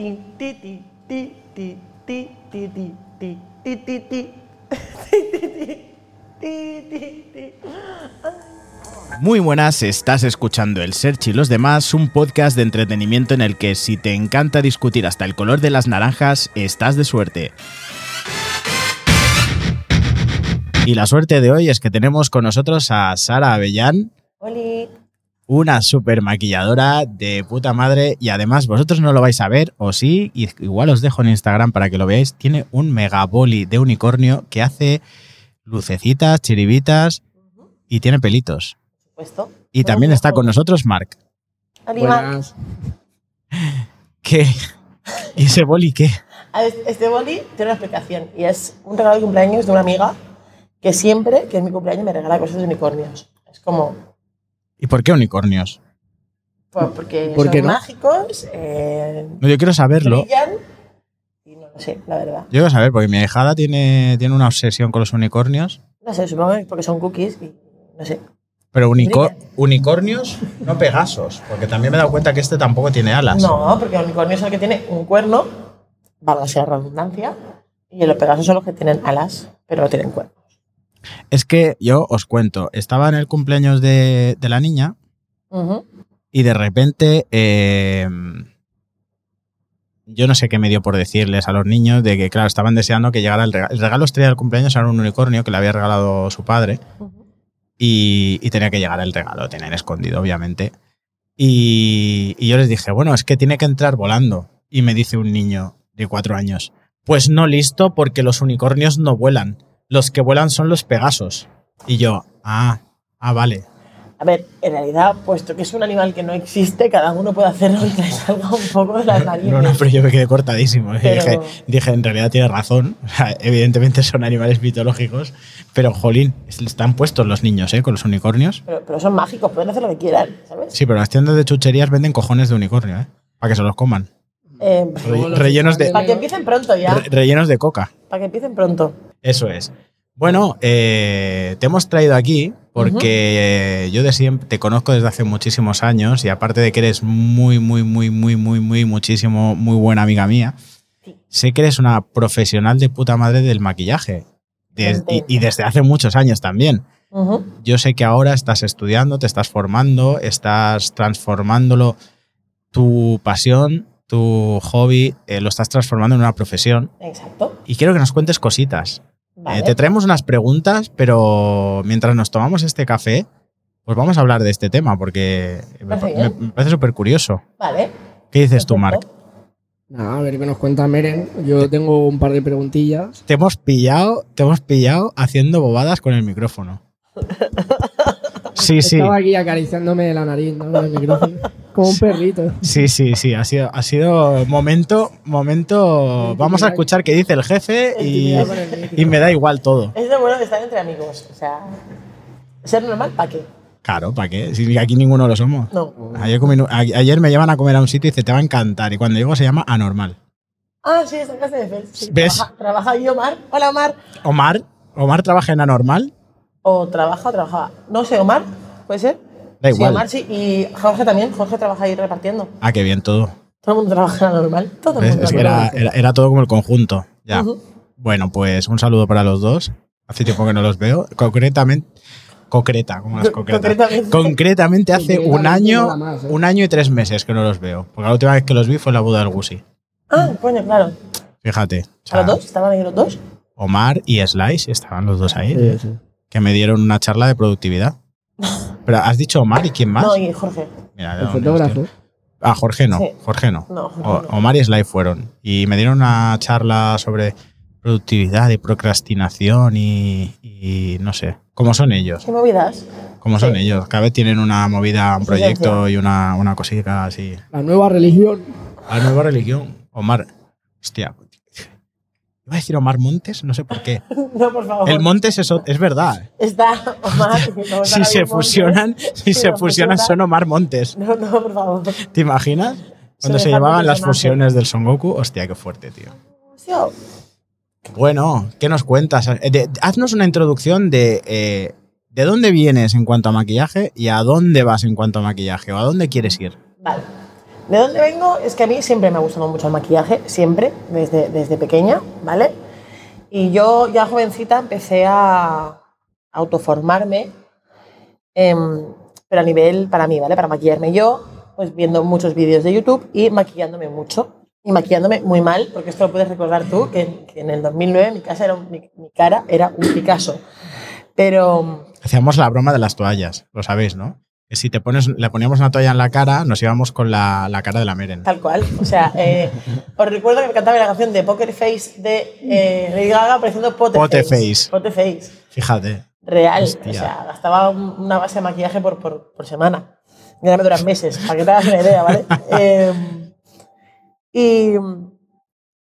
Ti, ti, ti, ti, ti, ti, ti, ti, ti, ti, ti, ti. Ti, ti, ti. Ti, ti, ti. Muy buenas, estás escuchando El Search y los demás, un podcast de entretenimiento en el que si te encanta discutir hasta el color de las naranjas, estás de suerte. Y la suerte de hoy es que tenemos con nosotros a Sara Avellán, Oli. Una super maquilladora de puta madre y además vosotros no lo vais a ver o sí, y igual os dejo en Instagram para que lo veáis, tiene un megaboli de unicornio que hace lucecitas, chiribitas y tiene pelitos. Puesto. Y también está con nosotros Mark. Buenas. ¿Qué? ¿Y ese boli qué? Este boli tiene una explicación y es un regalo de cumpleaños de una amiga que siempre que es mi cumpleaños me regala cosas de unicornios. Es como, ¿Y por qué unicornios? pues, porque ¿Por son qué no? mágicos, eh, No, yo quiero saberlo. brillan y no lo sé, la verdad. Yo quiero saber, porque mi hijada tiene, tiene una obsesión con los unicornios. No sé, supongo que es porque son cookies y no sé. Pero unico- Brillan. unicornios, no pegasos. Porque también me he dado cuenta que este tampoco tiene alas. No, porque el unicornio es el que tiene un cuerno, valga sea redundancia, y los pegasos son los que tienen alas, pero no tienen cuerno. Es que yo os cuento, estaba en el cumpleaños de, de la niña y de repente eh, yo no sé qué me dio por decirles a los niños de que, claro, estaban deseando que llegara el regalo. El regalo estrella del cumpleaños era un unicornio que le había regalado su padre y, y tenía que llegar el regalo, tenían escondido, obviamente. Y, y yo les dije, bueno, es que tiene que entrar volando. Y me dice un niño de cuatro años, pues no listo porque los unicornios no vuelan. Los que vuelan son los pegasos. Y yo, ah, ah, vale. A ver, en realidad, puesto que es un animal que no existe, cada uno puede hacerlo y que le salga un poco de las narices. No, no, pero yo me quedé cortadísimo. Pero- Dije, dije, en realidad tiene razón. Evidentemente son animales mitológicos. Pero, jolín, están puestos los niños, ¿eh? Con los unicornios. Pero, pero son mágicos, pueden hacer lo que quieran, ¿sabes? Sí, pero las tiendas de chucherías venden cojones de unicornio, ¿eh? Para que se los coman. Eh, Re- rellenos de, para que empiecen pronto ya. re- rellenos de coca. Para que empiecen pronto. Eso es. Bueno, eh, te hemos traído aquí porque yo de siempre te conozco desde hace muchísimos años y aparte de que eres muy, muy, muy, muy, muy, muy, muchísimo, muy buena amiga mía, Sí. sé que eres una profesional de puta madre del maquillaje. Des- y, y desde hace muchos años también. Yo sé que ahora estás estudiando, te estás formando, estás transformándolo, tu pasión, tu hobby, eh, lo estás transformando en una profesión. Exacto. Y quiero que nos cuentes cositas. Vale. Eh, te traemos unas preguntas, pero mientras nos tomamos este café, pues vamos a hablar de este tema porque me, Parece me- bien. me parece súper curioso. Vale. ¿Qué dices tú, Marc? Nada, a ver qué nos cuenta Meren. Yo tengo un par de preguntillas. Te hemos pillado, te hemos pillado haciendo bobadas con el micrófono. Sí, sí. Estaba aquí acariciándome la nariz, ¿no? Con el micrófono. Como un perrito. Sí, sí, sí, ha sido, ha sido momento, momento. Vamos a escuchar qué dice el jefe y, y me da igual todo. Es lo bueno de estar entre amigos. O sea, ser normal, ¿para qué? Claro, ¿para qué? Si aquí ninguno lo somos. No. Ayer, comí- a- ayer me llevan a comer a un sitio y dice, te va a encantar. Y cuando llego se llama Anormal. Ah, sí, esa clase de Fel. Sí, ¿Ves? Trabaja, trabaja ahí Omar. Hola, Omar. Omar, Omar trabaja en Anormal. O trabaja o trabajaba. No sé, Omar, ¿puede ser? Da Sí, igual. Omar sí. Y Jorge también. Jorge trabaja ahí repartiendo. Ah, qué bien todo. Todo el mundo trabaja normal. Todo el mundo. Es que era, era, era todo como el conjunto. Ya. Bueno, pues un saludo para los dos. Hace tiempo que no los veo. Concretamente. Concreta, como las Co- concretas. concretamente. Concretamente hace un año, más, ¿eh? un año y tres meses que no los veo. Porque la última vez que los vi fue en la boda del Gusi. Ah, coño, claro. Fíjate. o sea, ¿A los dos? ¿Estaban ahí los dos? Omar y Slice estaban los dos ahí. Sí, sí. Que me dieron una charla de productividad. Pero has dicho Omar y quién más. No, y Jorge. Mira, El fotógrafo. Ah, Jorge no. Sí. Jorge no. No, Jorge O- no. Omar y Sly fueron. Y me dieron una charla sobre productividad y procrastinación y, y no sé. ¿Cómo son ellos? ¿Qué movidas? ¿Cómo son Sí. ellos? Cada vez tienen una movida, un proyecto y una, una cosita así. La nueva religión. La nueva religión. Omar. Hostia. Iba a decir Omar Montes, no sé por qué. No, por favor. El Montes es, es verdad. Está Omar. Si se Montes. fusionan, si se fusionan fusiona- son Omar Montes. No, no, por favor. ¿Te imaginas? Cuando se, dejan llevaban las fusiones del Son Goku, hostia, qué fuerte, tío. Tío, Bueno, ¿qué nos cuentas? Eh, de- haznos una introducción de eh, de dónde vienes en cuanto a maquillaje y a dónde vas en cuanto a maquillaje o a dónde quieres ir. Vale. ¿De dónde vengo? Es que a mí siempre me ha gustado mucho el maquillaje, siempre, desde, desde pequeña, ¿vale? Y yo ya jovencita empecé a autoformarme, em, pero a nivel para mí, ¿vale? Para maquillarme yo, pues viendo muchos vídeos de YouTube y maquillándome mucho. Y maquillándome muy mal, porque esto lo puedes recordar tú, que, que en el 2009 mi, casa era un- mi, mi cara era un Picasso. Pero Hacíamos la broma de las toallas, lo sabéis, ¿no? Si te pones, le poníamos una toalla en la cara, nos íbamos con la, la cara de la Meren. Tal cual. O sea, eh, os recuerdo que me cantaba la canción de Poker Face de eh, Lady Gaga apareciendo Pote, Pote Face. Face. Pote Face. Fíjate. Real. Hostia. O sea, gastaba un- una base de maquillaje por, por, por semana. Y ahora me duran meses, para que te hagas una idea, ¿vale? Eh, y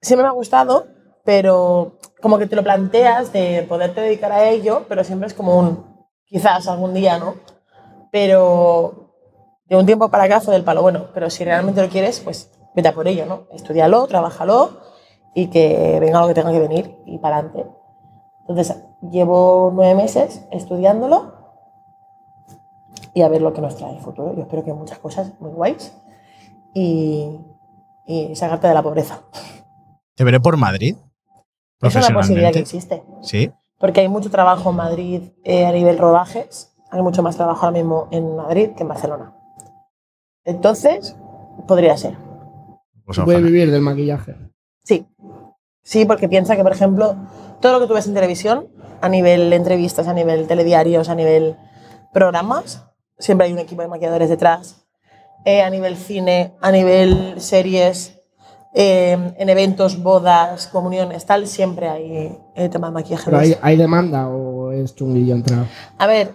siempre me ha gustado, pero como que te lo planteas de poderte dedicar a ello, pero siempre es como un quizás algún día, ¿no? Pero de un tiempo para acá fue del palo, bueno, pero si realmente lo quieres, pues vete a por ello, ¿no? Estudialo, trabájalo y que venga lo que tenga que venir y para adelante. Entonces, llevo nueve meses estudiándolo y a ver lo que nos trae el futuro. Yo espero que muchas cosas muy guays y, y sacarte de la pobreza. ¿Te veré por Madrid? Es una posibilidad que existe. Sí. Porque hay mucho trabajo en Madrid eh, a nivel rodajes. Hay mucho más trabajo ahora mismo en Madrid que en Barcelona. Entonces, podría ser. Pues Se puede vivir del maquillaje. Sí. Sí, porque piensa que, por ejemplo, todo lo que tú ves en televisión, a nivel entrevistas, a nivel telediarios, a nivel programas, siempre hay un equipo de maquilladores detrás. Eh, a nivel cine, a nivel series, eh, en eventos, bodas, comuniones, tal, siempre hay el tema de maquillaje. Pero hay, hay demanda o es chunguillo entrar. A ver,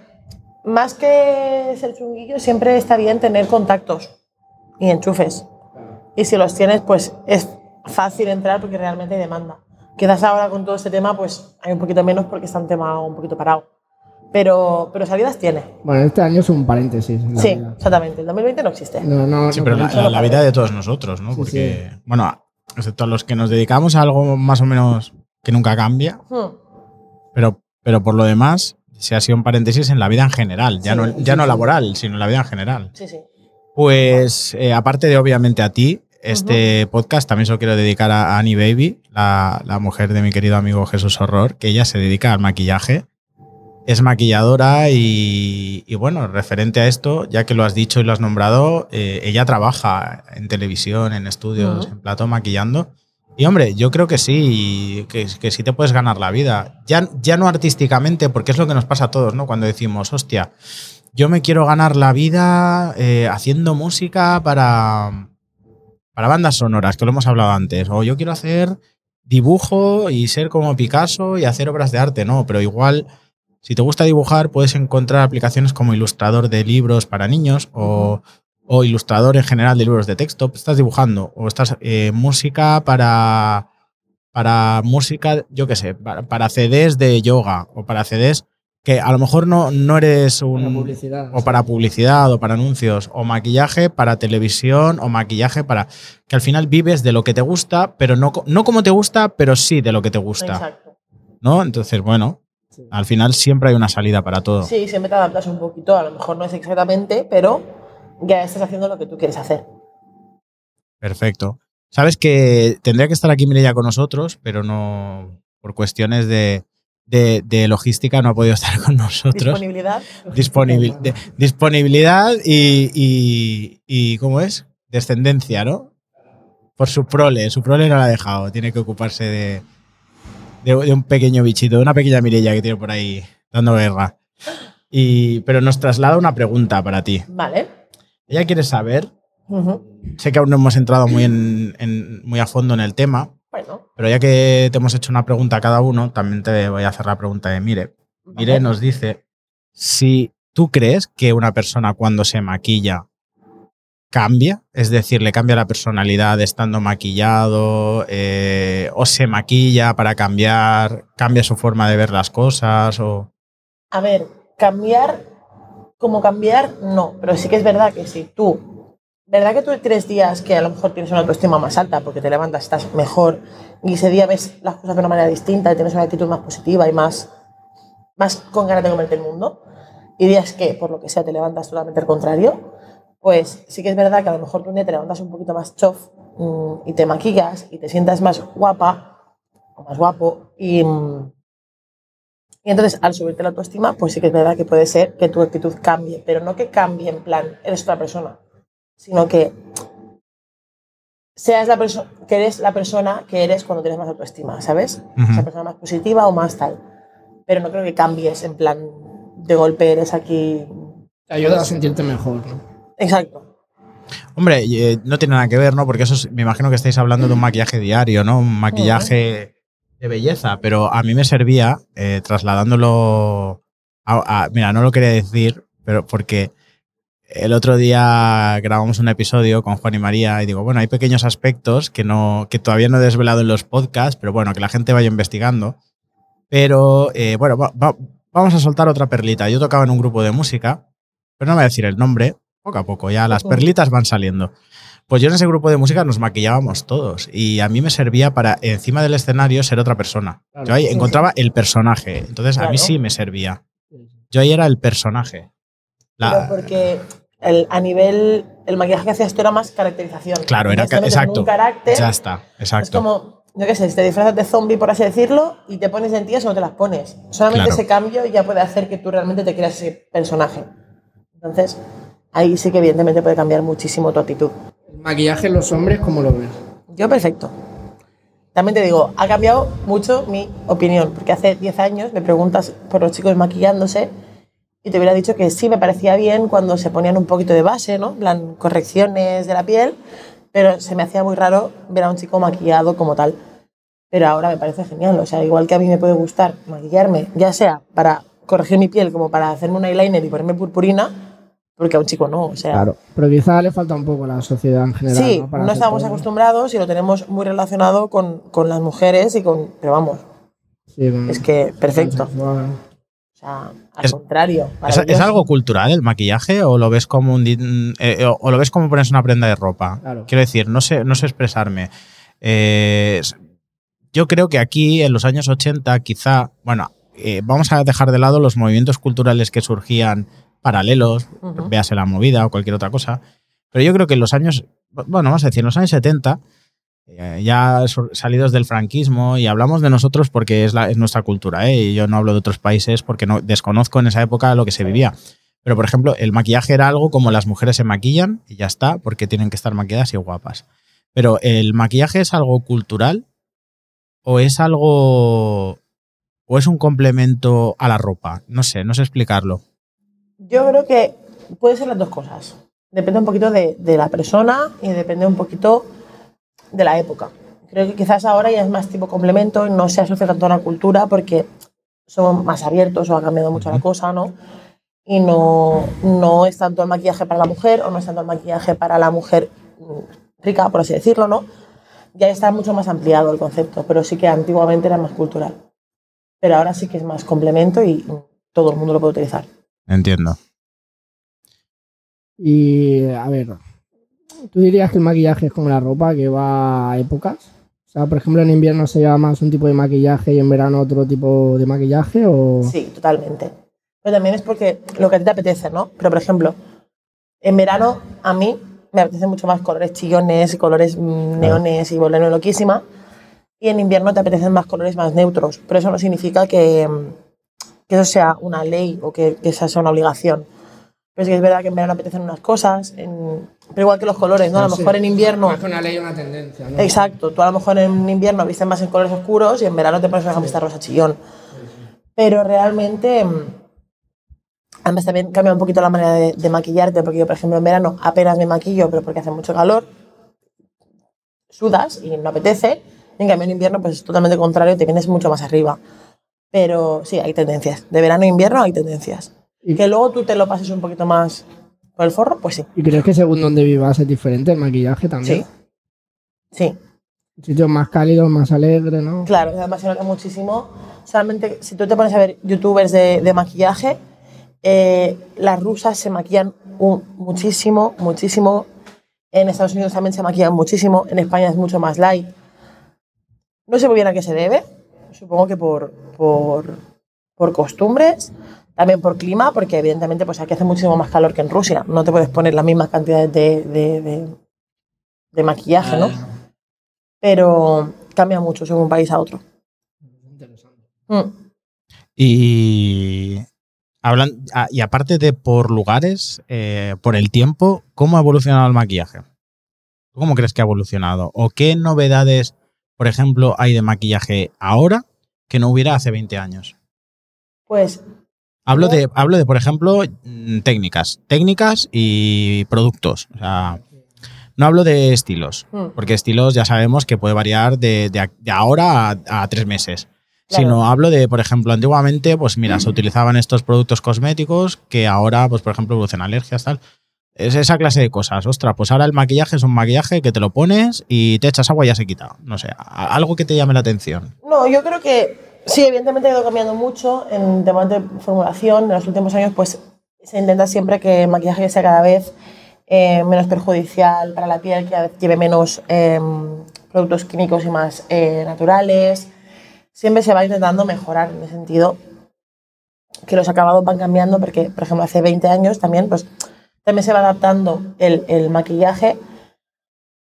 más que ser chunguillo, siempre está bien tener contactos y enchufes. Y si los tienes, pues es fácil entrar porque realmente hay demanda. Quizás ahora con todo este tema, pues hay un poquito menos porque está un tema un poquito parado. Pero, pero salidas tiene. Bueno, este año es un paréntesis. en la Sí, vida. exactamente. El 2020 no existe. No, no, Sí, no pero la, la- la vida de todos nosotros, ¿no? Sí, Porque, bueno, excepto a los que nos dedicamos a algo más o menos que nunca cambia, Hmm. pero, pero por lo demás, se ha sido un paréntesis en la vida en general, ya Sí, no, ya sí, no laboral, sino en la vida en general. Sí, sí. Pues, eh, aparte de obviamente a ti, este podcast también se lo quiero dedicar a Annie Baby, la, la mujer de mi querido amigo Jesús Horror, que ella se dedica al maquillaje. Es maquilladora y, y bueno, referente a esto, ya que lo has dicho y lo has nombrado, eh, ella trabaja en televisión, en estudios, en plato, maquillando. Y hombre, yo creo que sí, que, que sí te puedes ganar la vida. Ya, ya no artísticamente, porque es lo que nos pasa a todos, ¿no? Cuando decimos, hostia, yo me quiero ganar la vida eh, haciendo música para, para bandas sonoras, que lo hemos hablado antes. O yo quiero hacer dibujo y ser como Picasso y hacer obras de arte, no, pero igual, si te gusta dibujar, puedes encontrar aplicaciones como ilustrador de libros para niños o, o ilustrador en general de libros de texto. Estás dibujando o estás eh, música para, para música, yo qué sé, para, para CDs de yoga o para CDs que a lo mejor no, no eres un... Para publicidad. O para publicidad, o para anuncios, o maquillaje para televisión, o maquillaje para. que al final vives de lo que te gusta, pero no, no como te gusta, pero sí de lo que te gusta. Exacto. ¿No? Entonces, bueno, Sí. al final siempre hay una salida para todo. Sí, siempre te adaptas un poquito. A lo mejor no es exactamente, pero ya estás haciendo lo que tú quieres hacer. Perfecto. Sabes que tendría que estar aquí Mireia con nosotros, pero no. por cuestiones de, de- de logística no ha podido estar con nosotros. Disponibilidad. Disponibil- de- disponibilidad y, y, y. ¿Cómo es? Descendencia, ¿no? Por su prole. Su prole no la ha dejado. Tiene que ocuparse de, de, de un pequeño bichito, de una pequeña Mirella que tiene por ahí dando guerra. Y, pero nos traslada una pregunta para ti. Vale. Ella quiere saber. Sé que aún no hemos entrado muy, en- en- muy a fondo en el tema, Bueno. pero ya que te hemos hecho una pregunta a cada uno, también te voy a hacer la pregunta de Mire. Mire nos dice si tú crees que una persona cuando se maquilla cambia, es decir, le cambia la personalidad estando maquillado, eh, o se maquilla para cambiar, cambia su forma de ver las cosas, o... A ver, cambiar, como cambiar, no. Pero sí que es verdad que si tú, ¿verdad que tú tres días que a lo mejor tienes una autoestima más alta porque te levantas, estás mejor y ese día ves las cosas de una manera distinta y tienes una actitud más positiva y más, más con ganas de comerte el mundo? Y días que, por lo que sea, te levantas totalmente al contrario, pues sí que es verdad que a lo mejor un día te levantas un poquito más chof mm, y te maquillas y te sientas más guapa o más guapo y, mm, y entonces al subirte la autoestima, pues sí que es verdad que puede ser que tu actitud cambie, pero no que cambie en plan, eres otra persona, sino que seas la persona que eres la persona que eres cuando tienes más autoestima, ¿sabes? Esa persona más positiva o más tal. Pero no creo que cambies en plan de golpe eres aquí. Te ayuda a sentirte mejor, ¿no? Exacto. Hombre, eh, no tiene nada que ver, ¿no? Porque eso es- me imagino que estáis hablando de un maquillaje diario, ¿no? Un maquillaje de belleza, pero a mí me servía eh, trasladándolo a, a- Mira, no lo quería decir, pero porque el otro día grabamos un episodio con Juan y María y digo, bueno, hay pequeños aspectos que, no, que todavía no he desvelado en los podcasts, pero bueno, que la gente vaya investigando. Pero eh, bueno, va- va- vamos a soltar otra perlita. Yo tocaba en un grupo de música, pero no voy a decir el nombre, poco a poco, ya las perlitas van saliendo. Pues yo en ese grupo de música nos maquillábamos todos y a mí me servía para encima del escenario ser otra persona. Claro. Yo ahí Sí, encontraba el personaje, entonces a mí sí me servía. Yo ahí era el personaje. La- Pero porque el, a nivel. El maquillaje que hacías tú era más caracterización. Claro, era ca- exacto. Un carácter. ya está, Es exacto. como, yo qué sé, si te disfrazas de zombie, por así decirlo, y te pones lentillas o no te las pones. Solamente Claro. ese cambio ya puede hacer que tú realmente te creas ese personaje. Entonces, ahí sí que evidentemente puede cambiar muchísimo tu actitud. Maquillaje en los hombres, ¿cómo lo ves? Yo perfecto. También te digo, ha cambiado mucho mi opinión, porque hace 10 años me preguntas por los chicos maquillándose y te hubiera dicho que sí me parecía bien cuando se ponían un poquito de base, ¿no? En plan, correcciones de la piel, pero se me hacía muy raro ver a un chico maquillado como tal. Pero ahora me parece genial, o sea, igual que a mí me puede gustar maquillarme, ya sea para corregir mi piel como para hacerme un eyeliner y ponerme purpurina, porque a un chico no, o sea, Pero quizá le falta un poco a la sociedad en general. Sí, no, Para no estamos todo. acostumbrados y lo tenemos muy relacionado con, con las mujeres y con... Pero vamos, Sí, es que perfecto. O sea, al Es- contrario. ¿Es, algo cultural el maquillaje o lo ves como un di- eh, o- o lo ves como ponerse una prenda de ropa? Claro. Quiero decir, no sé, no sé expresarme. Eh, yo creo que aquí en los años 80 quizá, bueno, eh, vamos a dejar de lado los movimientos culturales que surgían paralelos, Ujú. véase la movida o cualquier otra cosa, pero yo creo que en los años, bueno, vamos a decir, en los años 70 eh, ya salidos del franquismo y hablamos de nosotros porque es, la- es nuestra cultura, ¿eh? y yo no hablo de otros países porque no, desconozco en esa época lo que se vivía. Pero, por ejemplo, el maquillaje era algo como las mujeres se maquillan y ya está, porque tienen que estar maquilladas y guapas. Pero, ¿el maquillaje es algo cultural o es algo... o es un complemento a la ropa? No sé, no sé explicarlo. Yo creo que puede ser las dos cosas. Depende un poquito de, de la persona y depende un poquito de la época. Creo que quizás ahora ya es más tipo complemento y no se asocia tanto a la cultura porque somos más abiertos o ha cambiado mucho la cosa, ¿no? Y no, no es tanto el maquillaje para la mujer o no es tanto el maquillaje para la mujer mm, rica, por así decirlo, ¿no? Ya está mucho más ampliado el concepto, pero sí que antiguamente era más cultural. Pero ahora sí que es más complemento y mm, todo el mundo lo puede utilizar. Entiendo. Y a ver, ¿tú dirías que el maquillaje es como la ropa que va a épocas? O sea, por ejemplo, en invierno se lleva más un tipo de maquillaje y en verano otro tipo de maquillaje o Sí, totalmente. Pero también es porque lo que a ti te apetece, ¿no? Pero, por ejemplo, en verano a mí me apetecen mucho más colores chillones y colores mm, neones y volverme loquísima. Y en invierno te apetecen más colores más neutros. Pero eso no significa que, mm, que eso sea una ley o que, que esa sea una obligación. Pero sí que es verdad que en verano apetecen unas cosas, en- pero igual que los colores, ¿no? A lo Sí. mejor en invierno... Más que una ley una tendencia, ¿no? Exacto, tú a lo mejor en invierno vistes más en colores oscuros y en verano te pones una camiseta rosa chillón. Pero realmente, mm, además también cambia un poquito la manera de, de maquillarte, porque yo, por ejemplo, en verano apenas me maquillo, pero porque hace mucho calor, sudas y no apetece. En cambio, en invierno, pues es totalmente contrario, te vienes mucho más arriba. Pero sí, hay tendencias. De verano a invierno hay tendencias. Y- Que luego tú te lo pases un poquito más por el forro, pues sí. ¿Y crees que según donde vivas es diferente el maquillaje también? Sí. Sí. Sitios más cálidos, más alegres, ¿no? Claro, además se nota muchísimo. Solamente si tú te pones a ver youtubers de, de maquillaje, eh, las rusas se maquillan un- muchísimo, muchísimo. En Estados Unidos también se maquillan muchísimo. En España es mucho más light. No sé muy bien a qué se debe. Supongo que por, por, por costumbres, también por clima, porque evidentemente pues aquí hace muchísimo más calor que en Rusia. No te puedes poner las mismas cantidades de, de, de- de maquillaje, ¿no? Pero cambia mucho según un país a otro. Mm. Y hablan ah, y aparte de por lugares, eh, por el tiempo, ¿cómo ha evolucionado el maquillaje? ¿Tú ¿Cómo crees que ha evolucionado? ¿O qué novedades, por ejemplo, hay de maquillaje ahora que no hubiera hace 20 años? Pues Hablo de, hablo de, por ejemplo, mm, técnicas. Técnicas y productos. O sea, no hablo de estilos. mm, Porque estilos ya sabemos que puede variar de, de ahora a, a tres meses. Claro. Sino hablo de, por ejemplo, antiguamente, pues mira, se utilizaban estos productos cosméticos que ahora, pues por ejemplo, producen alergias, tal. Es esa clase de cosas. Ostras, pues ahora el maquillaje es un maquillaje que te lo pones y te echas agua y ya se quita. No sé, algo que te llame la atención. No, yo creo que sí, evidentemente ha ido cambiando mucho en temas de formulación. En los últimos años, pues se intenta siempre que el maquillaje sea cada vez eh, menos perjudicial para la piel, que lleve menos eh, productos químicos y más eh, naturales. Siempre se va intentando mejorar en ese sentido, que los acabados van cambiando, porque, por ejemplo, hace 20 años también, pues también se va adaptando el, maquillaje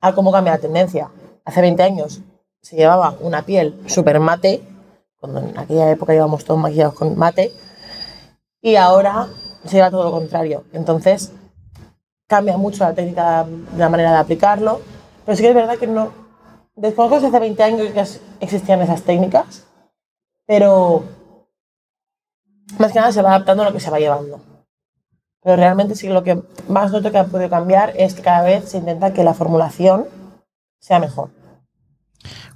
a cómo cambia la tendencia. Hace 20 años se llevaba una piel súper mate, cuando en aquella época íbamos todos maquillados con mate, y ahora se lleva todo lo contrario. Entonces, cambia mucho la técnica, la manera de aplicarlo, pero sí que es verdad que no... Desconozco si hace 20 años que existían esas técnicas, pero más que nada se va adaptando a lo que se va llevando. Pero realmente sí lo que más noto que ha podido cambiar es que cada vez se intenta que la formulación sea mejor.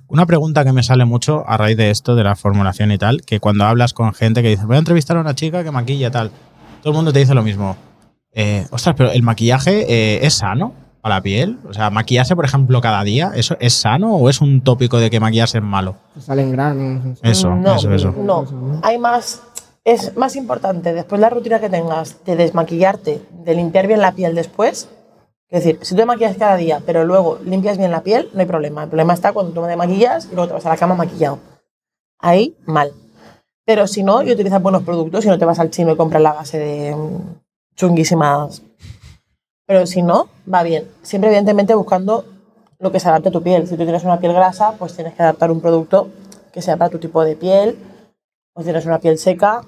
Una pregunta que me sale mucho a raíz de esto, de la formulación y tal, que cuando hablas con gente que dice, voy a entrevistar a una chica que maquilla tal, todo el mundo te dice lo mismo. Eh, ostras, pero el maquillaje eh, es sano para la piel. O sea, maquillarse, por ejemplo, cada día, ¿eso es sano o es un tópico de que maquillarse es malo? Salen granos. Eso, no, eso, eso. No, hay más. Es más importante después la rutina que tengas de desmaquillarte, de limpiar bien la piel después. Es decir, si tú te maquillas cada día, pero luego limpias bien la piel, no hay problema. El problema está cuando tú te maquillas y luego te vas a la cama maquillado. Ahí, mal. Pero si no, y utilizas buenos productos y no te vas al chino y compras la base de mm, chunguísimas. Pero si no, va bien. Siempre, evidentemente, buscando lo que se adapte a tu piel. Si tú tienes una piel grasa, pues tienes que adaptar un producto que sea para tu tipo de piel. O si tienes una piel seca,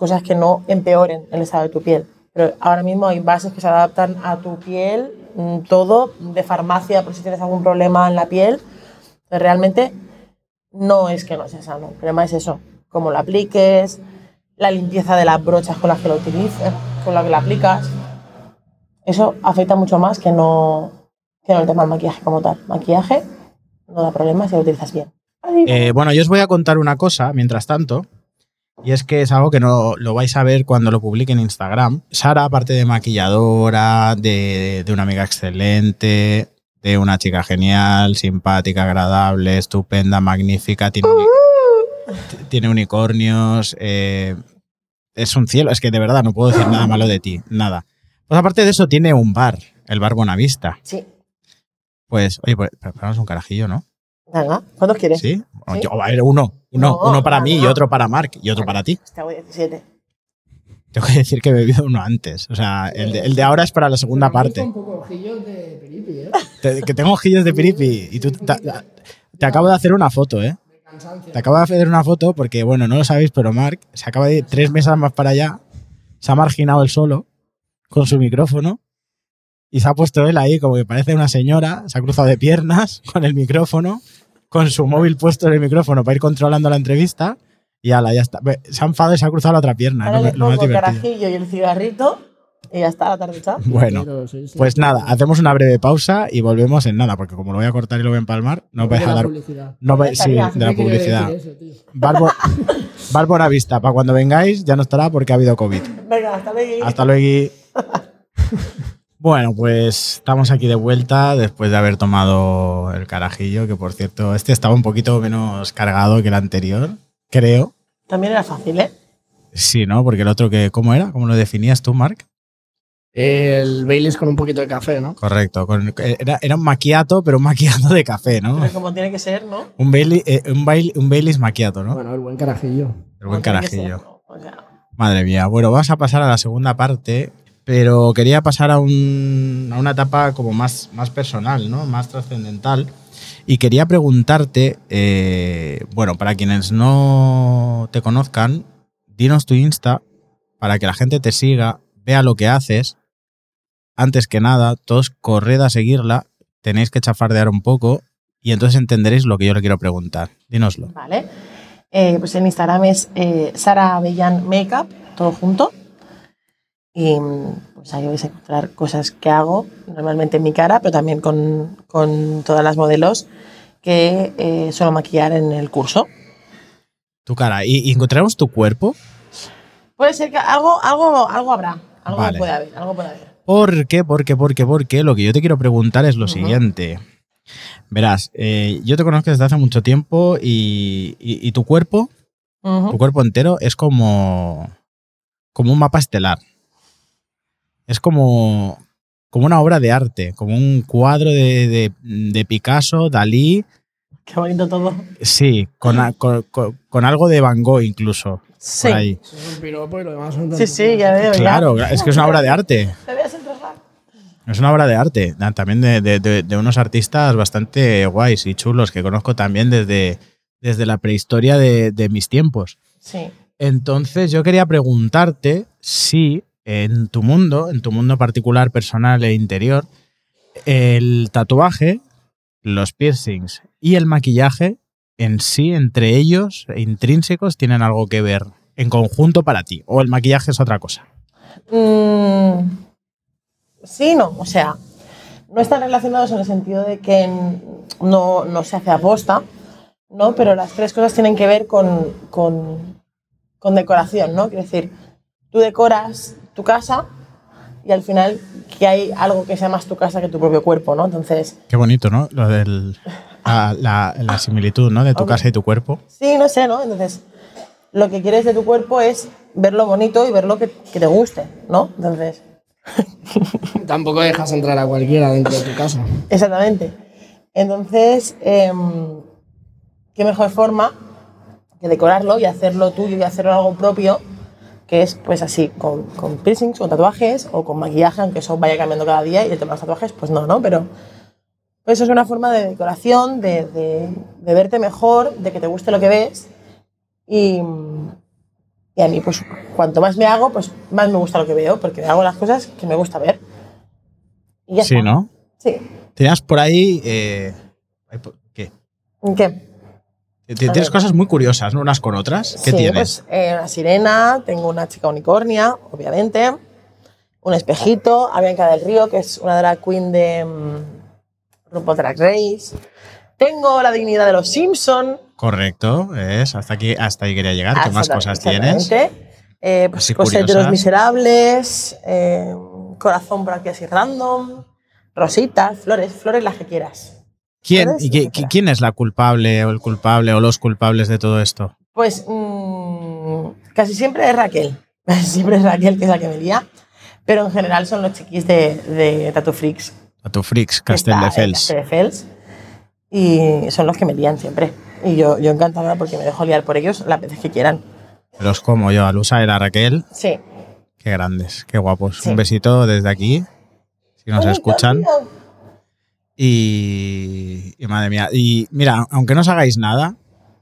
cosas que no empeoren el estado de tu piel. Pero ahora mismo hay bases que se adaptan a tu piel, mm, todo de farmacia por si tienes algún problema en la piel. Realmente no es que no sea sano. El problema es eso, cómo lo apliques, la limpieza de las brochas con las que lo utilices, con las que lo aplicas. Eso afecta mucho más que no, que no el tema del maquillaje como tal. Maquillaje no da problemas si lo utilizas bien. Eh, bueno, yo os voy a contar una cosa, mientras tanto, y es que es algo que no lo vais a ver cuando lo publique en Instagram. Sara, aparte de maquilladora, de, de una amiga excelente, de una chica genial, simpática, agradable, estupenda, magnífica, tiene, uni- t- tiene unicornios, eh, es un cielo, es que de verdad no puedo decir nada malo de ti, nada. Pues aparte de eso, tiene un bar, el bar Bonavista. Sí, Pues, oye, pues preparamos un carajillo, ¿no? Venga, ¿cuántos quieres? ¿Sí? Sí. Yo- a ver, uno. Uno, No, uno para no, mí y otro para Mark y otro para ti. Este hago 17. Tengo que decir que he bebido uno antes. O sea, el de, el de ahora es para la segunda Pero parte. con poco ojillos de peripi, ¿eh? Te- que tengo ojillos de piripi. Y tú te, te acabo de hacer una foto, ¿eh? Te acabo de hacer una foto porque, bueno, no lo sabéis, pero Mark se acaba de ir tres mesas más para allá. Se ha marginado él solo con su micrófono. Y se ha puesto él ahí como que parece una señora. Se ha cruzado de piernas con el micrófono. Con su móvil puesto en el micrófono para ir controlando la entrevista. Y ala, ya está. Se ha enfadado y se ha cruzado la otra pierna. Ahora Lo, le lo más pongo el divertido. carajillo y el cigarrito y ya está la tarde hecha. Bueno, pues nada, hacemos una breve pausa y volvemos en nada, porque como lo voy a cortar y lo voy a empalmar, no vais a la dar. No vais, sí, de la publicidad. Bárbara Vista, para cuando vengáis ya no estará porque ha habido COVID. Venga, hasta luego. Hasta luego. Bueno, pues estamos aquí de vuelta después de haber tomado el carajillo, que por cierto, este estaba un poquito menos cargado que el anterior, creo. También era fácil, ¿eh? Sí, ¿no? Porque el otro que, ¿cómo era? ¿Cómo lo definías tú, Mark? El Baileys con un poquito de café, ¿no? Correcto. con- era, era un maquiato, pero un maquiato de café, ¿no? Pero como tiene que ser, ¿no? Un, Bailey, eh, un, Bailey- un Baileys maquiato, ¿no? Bueno, el buen carajillo. El buen carajillo. ser, ¿no? O sea, Madre mía. Bueno, vamos a pasar a la segunda parte, pero quería pasar a, un- a una etapa como más, personal, ¿no? Más trascendental. Y quería preguntarte, eh, bueno, para quienes no te conozcan, dinos tu Insta para que la gente te siga, vea lo que haces. Antes que nada, todos corred a seguirla, tenéis que chafardear un poco y entonces entenderéis lo que yo le quiero preguntar. Dínoslo. Vale. Eh, pues en Instagram es eh, Sara Makeup, todo junto. Y pues ahí vais a encontrar cosas que hago, normalmente en mi cara, pero también con, con todas las modelos que eh, suelo maquillar en el curso. Tu cara. ¿Y, encontraremos tu cuerpo? Puede ser que algo, algo, algo habrá, algo Vale. puede haber, algo puede haber. ¿Por qué? ¿Por qué? ¿Por qué? ¿Por qué? Lo que yo te quiero preguntar es lo siguiente. Verás, eh, yo te conozco desde hace mucho tiempo y, y- y tu cuerpo, tu cuerpo entero es como, como un mapa estelar. Es como, como una obra de arte, como un cuadro de, de- de Picasso, Dalí, Qué bonito todo. sí, con, a- con- con- con algo de Van Gogh incluso. Sí, Por ahí. Eso es un piropo y lo demás son sí, sí, ya veo. ya. Claro, es que es una obra de arte. Es una obra de arte, también de, de- de- de unos artistas bastante guays y chulos que conozco también desde, desde la prehistoria de, de mis tiempos. Sí. Entonces yo quería preguntarte si en tu mundo, en tu mundo particular, personal e interior, el tatuaje, los piercings y el maquillaje en sí, entre ellos, intrínsecos, tienen algo que ver en conjunto para ti. O el maquillaje es otra cosa. Mm, sí, no, o sea, no están relacionados en el sentido de que no, no se hace aposta, ¿no? Pero las tres cosas tienen que ver con, con, con decoración, ¿no? Quiero decir, tú decoras tu casa y al final que hay algo que sea más tu casa que tu propio cuerpo, ¿no? Entonces, Qué bonito, ¿no? Lo del, la, la- la similitud, ¿no? De tu Hombre. casa y tu cuerpo. sí, no sé, ¿no? Entonces, lo que quieres de tu cuerpo es verlo bonito y verlo que, que te guste, ¿no? Entonces, Tampoco dejas entrar a cualquiera dentro de tu casa. Exactamente. Entonces, em, qué mejor forma que decorarlo y hacerlo tuyo y hacerlo algo propio, que es pues así, con, con piercings, con tatuajes o con maquillaje, aunque eso vaya cambiando cada día y el tema de los tatuajes, pues no, ¿no? Pero pues eso es una forma de decoración, de, de- de verte mejor, de que te guste lo que ves y, y a mí, pues cuanto más me hago, pues más me gusta lo que veo, porque hago las cosas que me gusta ver. Y ya Sí, está. ¿no? Sí. Tenías por ahí. eh, ¿Qué? ¿Qué? T- Tienes cosas muy curiosas, ¿no? Unas con otras. ¿Qué sí, tienes? Pues, eh, una sirena, tengo una chica unicornia, obviamente, un espejito, a Bianca del Río, que es una drag queen de RuPaul Drag Race. Tengo la dignidad de los Simpson. Correcto, es. Hasta aquí, hasta ahí quería llegar. ¿Qué más cosas tienes? Eh, pues, Así cosas de los miserables, eh, corazón por aquí así random, rositas, flores, flores las que quieras. ¿Quién, y qué- ¿Quién es la culpable o el culpable o los culpables de todo esto? Pues mm, casi siempre es Raquel. Siempre es Raquel que es la que me lía. Pero en general son los chiquis de, de Tattoo Freaks. Tu Freaks, Castelldefels. Castelldefels. Y son los que me lían siempre. Y yo, yo encantada porque me dejo liar por ellos las veces que quieran. Los como yo, Alusa y la Raquel. Sí. Qué grandes, qué guapos. Sí. Un besito desde aquí. Si nos Ay, escuchan. cariño. Y, y madre mía. Y mira, aunque no os hagáis nada,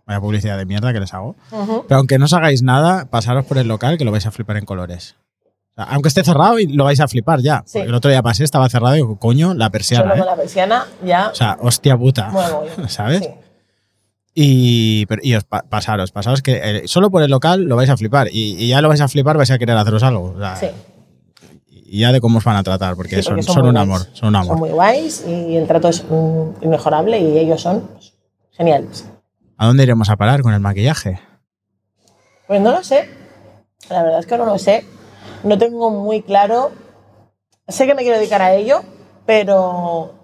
vaya publicidad de mierda que les hago, Ujú. pero aunque no os hagáis nada, pasaros por el local que lo vais a flipar en colores. O sea, aunque esté cerrado y lo vais a flipar ya. Sí. El otro día pasé, estaba cerrado y digo, coño, la Solo persiana, con ¿eh? la persiana ya. O sea, hostia puta. ¿Sabes? Sí. Y, pero- y os pa- pasaros, pasaros que eh, solo por el local lo vais a flipar. Y, y ya lo vais a flipar, vais a querer haceros algo. O sea, Sí. Y ya de cómo os van a tratar, porque, Sí, son, porque son muy un guays. amor. Son un amor. Son muy guays y el trato es mm, inmejorable y ellos son pues, geniales. ¿A dónde iremos a parar con el maquillaje? Pues no lo sé. La verdad es que no lo sé. No tengo muy claro. Sé que me quiero dedicar a ello, pero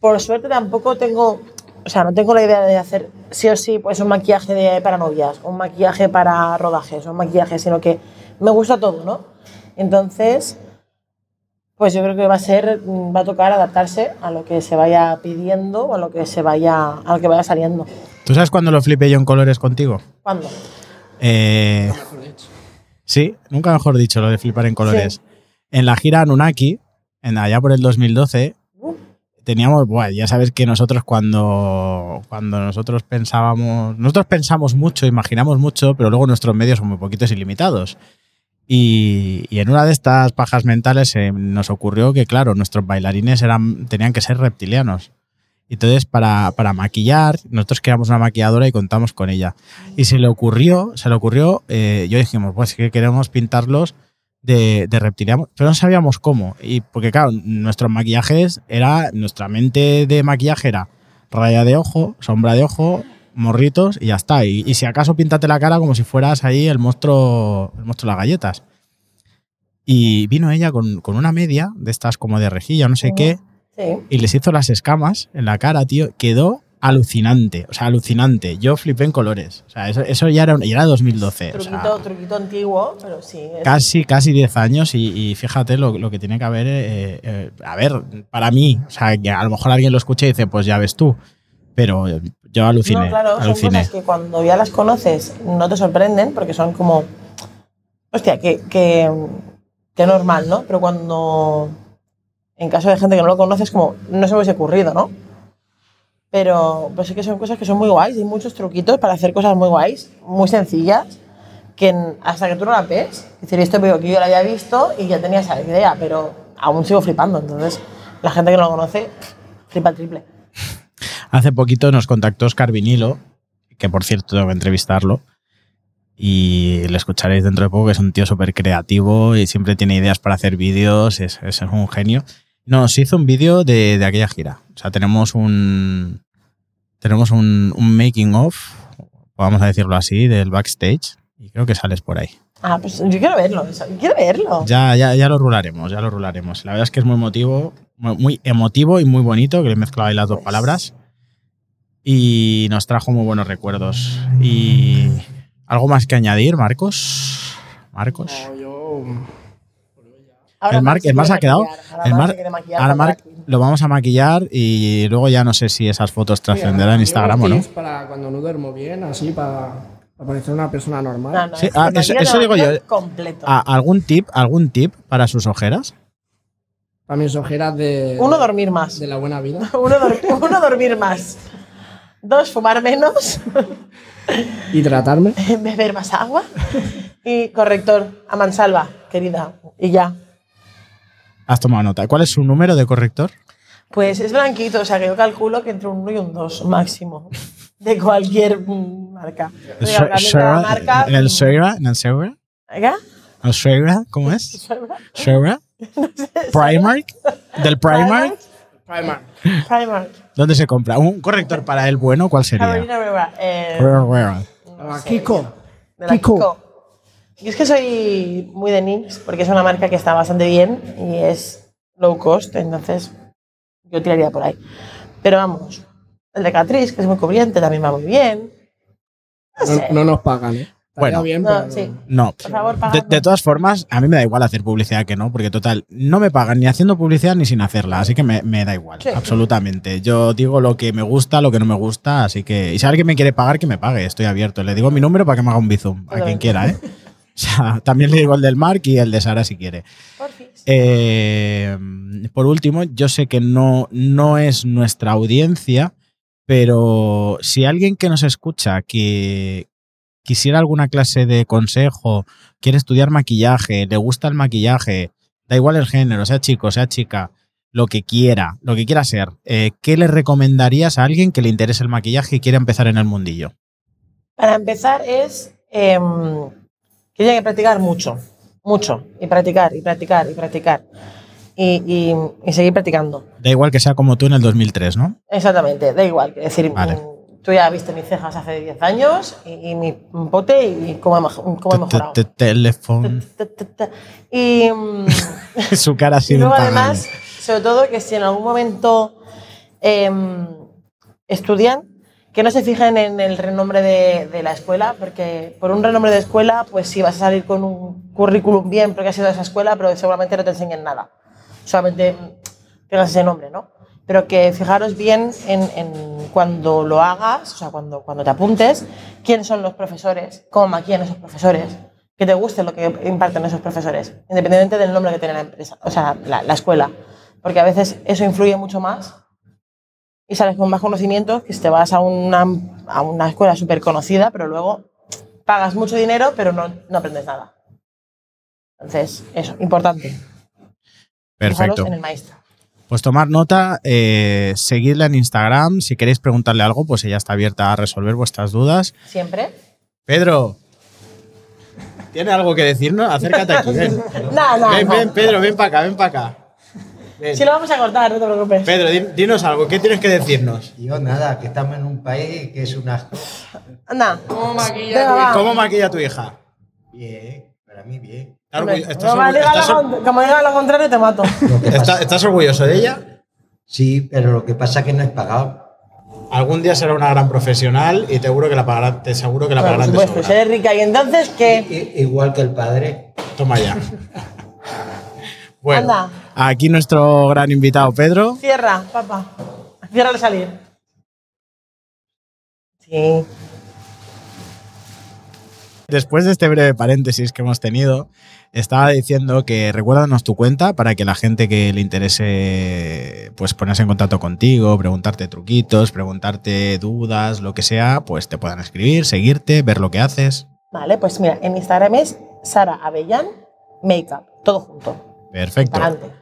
por suerte tampoco tengo. O sea, no tengo la idea de hacer sí o sí pues un maquillaje de, para novias, un maquillaje para rodajes, un maquillaje, sino que me gusta todo, ¿no? Entonces, pues yo creo que va a ser, mm, va a tocar adaptarse a lo que se vaya pidiendo o a lo que se vaya, a lo que vaya saliendo. ¿Tú sabes cuándo lo flipé yo en colores contigo? ¿Cuándo? Eh, sí, nunca mejor dicho lo de flipar en colores. En la gira Anunnaki, en allá por el 2012, Uh. teníamos, bueno, ya sabes que nosotros cuando, cuando nosotros pensábamos, nosotros pensamos mucho, imaginamos mucho, pero luego nuestros medios son muy poquitos y limitados. Y, en una de estas pajas mentales eh, nos ocurrió que, claro, nuestros bailarines eran, tenían que ser reptilianos. Entonces, para, para maquillar, nosotros creamos una maquilladora y contamos con ella. Y se le ocurrió, se le ocurrió, eh, yo dijimos, pues que queremos pintarlos de, de reptilianos, pero no sabíamos cómo. Y porque, claro, nuestros maquillajes era, nuestra mente de maquillaje era raya de ojo, sombra de ojo, morritos y ya está. Y, y si acaso píntate la cara como si fueras ahí el monstruo, el monstruo de las galletas. Y vino ella con, con una media de estas como de rejilla, no sé Ujú. qué, Sí. y les hizo las escamas en la cara, tío. Quedó alucinante, o sea, alucinante. Yo flipé en colores. O sea, eso, eso ya, era, ya era 2012. o sea, Truquito, truquito antiguo, pero sí. es- casi, casi 10 años y, y fíjate lo, lo que tiene que haber. eh, eh, a ver, para mí, o sea, que a lo mejor alguien lo escucha y dice, pues ya ves tú. Pero yo aluciné, No, claro, son aluciné. cosas que cuando ya las conoces no te sorprenden porque son como. Hostia, que, que, que normal, ¿no? Pero cuando. En caso de gente que no lo conoce, es como. No se me hubiese ocurrido, ¿no? Pero pues sí que son cosas que son muy guays. Hay muchos truquitos para hacer cosas muy guays, muy sencillas, que hasta que tú no la ves, decir, esto veo que yo la había visto y ya tenía esa idea, pero aún sigo flipando. Entonces, la gente que no lo conoce, flipa el triple. Hace poquito nos contactó Oscar Vinilo, que por cierto tengo que entrevistarlo. Y le escucharéis dentro de poco, que es un tío súper creativo y siempre tiene ideas para hacer vídeos, es, es un genio. Nos hizo un vídeo de, de aquella gira. O sea, tenemos un. Tenemos un, un making of, vamos a decirlo así, del backstage. Y creo que sales por ahí. Ah, pues yo quiero verlo, yo quiero verlo. Ya, ya, ya lo rularemos, ya lo rularemos. La verdad es que es muy emotivo, muy, emotivo y muy bonito, que le he mezclado ahí las dos Pues. palabras. Y nos trajo muy buenos recuerdos. Y algo más que añadir, Marcos. Marcos. No, yo. Ahora el Marc, se el quiere ha quedado. El Marc ahora Marc lo vamos a maquillar y luego ya no sé si esas fotos trascenderán en Instagram o no. para cuando no duermo bien, así para, parecer una persona normal. No, no, Sí, es ah, eso- eso digo yo. Completo. Ah, ¿Algún tip, algún tip para sus ojeras? Para mis ojeras de, Uno, dormir más. de la buena vida. Uno, dor- uno, dormir más. Dos, fumar menos. Hidratarme. beber más agua. Y corrector, a mansalva, querida. Y ya. Has tomado nota. ¿Cuál es su número de corrector? Pues es blanquito, o sea que yo calculo que entre un 1 y un 2 máximo. De cualquier marca. La Sher- marca, ¿En el mm, Sera? ¿En el. ¿El Sera? ¿Cómo es? ¿Sera? ¿Primark? ¿Del Primark? Primark. Primark. ¿Dónde se compra? ¿Un corrector para el bueno? ¿Cuál sería? Carolina Herrera. Eh, no Ah, sé, Kiko. De la Kiko. Kiko. Yo es que soy muy de NYX porque es una marca que está bastante bien y es low cost, entonces yo tiraría por ahí. Pero vamos, el de Catrice, que es muy cubriente, también va muy bien. No sé. No, no nos pagan, ¿eh? Bueno. bien, No, sí. No. Por favor, De, de todas formas, a mí me da igual hacer publicidad que no, porque total, no me pagan ni haciendo publicidad ni sin hacerla, así que me, me da igual, Sí. absolutamente. Yo digo lo que me gusta, lo que no me gusta, así que. Y si alguien me quiere pagar, que me pague, estoy abierto. Le digo mi número para que me haga un bizum, a quien quiera, ¿eh? O sea, también le digo el del Mark y el de Sara si quiere. Porfis. Eh, por último, yo sé que no, no es nuestra audiencia, pero si alguien que nos escucha que quisiera alguna clase de consejo, quiere estudiar maquillaje, le gusta el maquillaje, da igual el género, sea chico, sea chica, lo que quiera, lo que quiera ser, eh, ¿qué le recomendarías a alguien que le interese el maquillaje y quiera empezar en el mundillo? Para empezar es em, que tiene que practicar mucho, mucho, y practicar, y practicar, y practicar, y, y- y seguir practicando. Da igual que sea como tú en el 2003, ¿no? Exactamente, da igual. Es decir, Vale. Tú ya viste mis cejas hace 10 años y, y mi pote y cómo he, mej- cómo he mejorado. Te- te- Teléfono. Y, mm, Su cara así y luego además, sobre todo que si en algún momento em, estudian, que no se fijen en el renombre de, de la escuela, porque por un renombre de escuela, pues sí, vas a salir con un currículum bien porque has ido a esa escuela, pero seguramente no te enseñen nada. Solamente tengas ese nombre, ¿no? Pero que fijaros bien en, en cuando lo hagas, o sea, cuando, cuando te apuntes, quiénes son los profesores, cómo maquillan esos profesores, que te guste lo que imparten esos profesores, independientemente del nombre que tiene la empresa, o sea, la, la escuela, porque a veces eso influye mucho más y sales con más conocimientos que si te vas a una, a una escuela súper conocida, pero luego pagas mucho dinero, pero no, no aprendes nada. Entonces, eso, importante. Perfecto. Fijaros en el maestro. Pues tomar nota, eh, seguidla en Instagram. Si queréis preguntarle algo, pues ella está abierta a resolver vuestras dudas. Siempre. Pedro, ¿tiene algo que decirnos? Acércate aquí, ven. No, no, ven, no. ven, Pedro, ven para acá, ven para acá. Ven. Si lo vamos a cortar, no te preocupes. Pedro, di- dinos algo, ¿qué tienes que decirnos? Yo nada, que estamos en un país que es un asco. Anda. ¿Cómo maquilla tu va. ¿Cómo maquilla tu hija? Bien, para mí bien. ¿Estás Hombre, orgu- estás como diga estás lo or- con- Como diga lo contrario, te mato. Que ¿Estás orgulloso de ella? sí, pero lo que pasa es que no es pagado. Algún día será una gran profesional y te seguro que la pagarán, te seguro que la Bueno, pagarán supuesto, sobra. rica y entonces, ¿qué? I- igual que el padre. Toma ya. Bueno, Anda. aquí nuestro gran invitado Pedro. Cierra, papá. Cierra al salir. Sí. Después de este breve paréntesis que hemos tenido, estaba diciendo que recuérdanos tu cuenta para que la gente que le interese pues ponerse en contacto contigo, preguntarte truquitos, preguntarte dudas, lo que sea, pues te puedan escribir, seguirte, ver lo que haces. Vale, pues mira, en Instagram es Sara Avellán Makeup, todo junto. Perfecto. Adelante.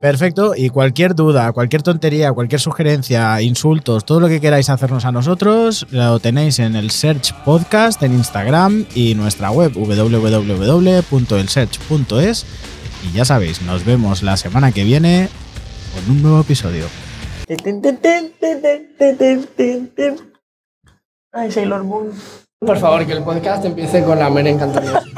Perfecto, y cualquier duda, cualquier tontería, cualquier sugerencia, insultos, todo lo que queráis hacernos a nosotros, lo tenéis en el Search Podcast, en Instagram y nuestra web www.elsearch.es. Y ya sabéis, nos vemos la semana que viene con un nuevo episodio. Ay, Sailor Moon. Por favor, que el podcast empiece con la mera encantadora.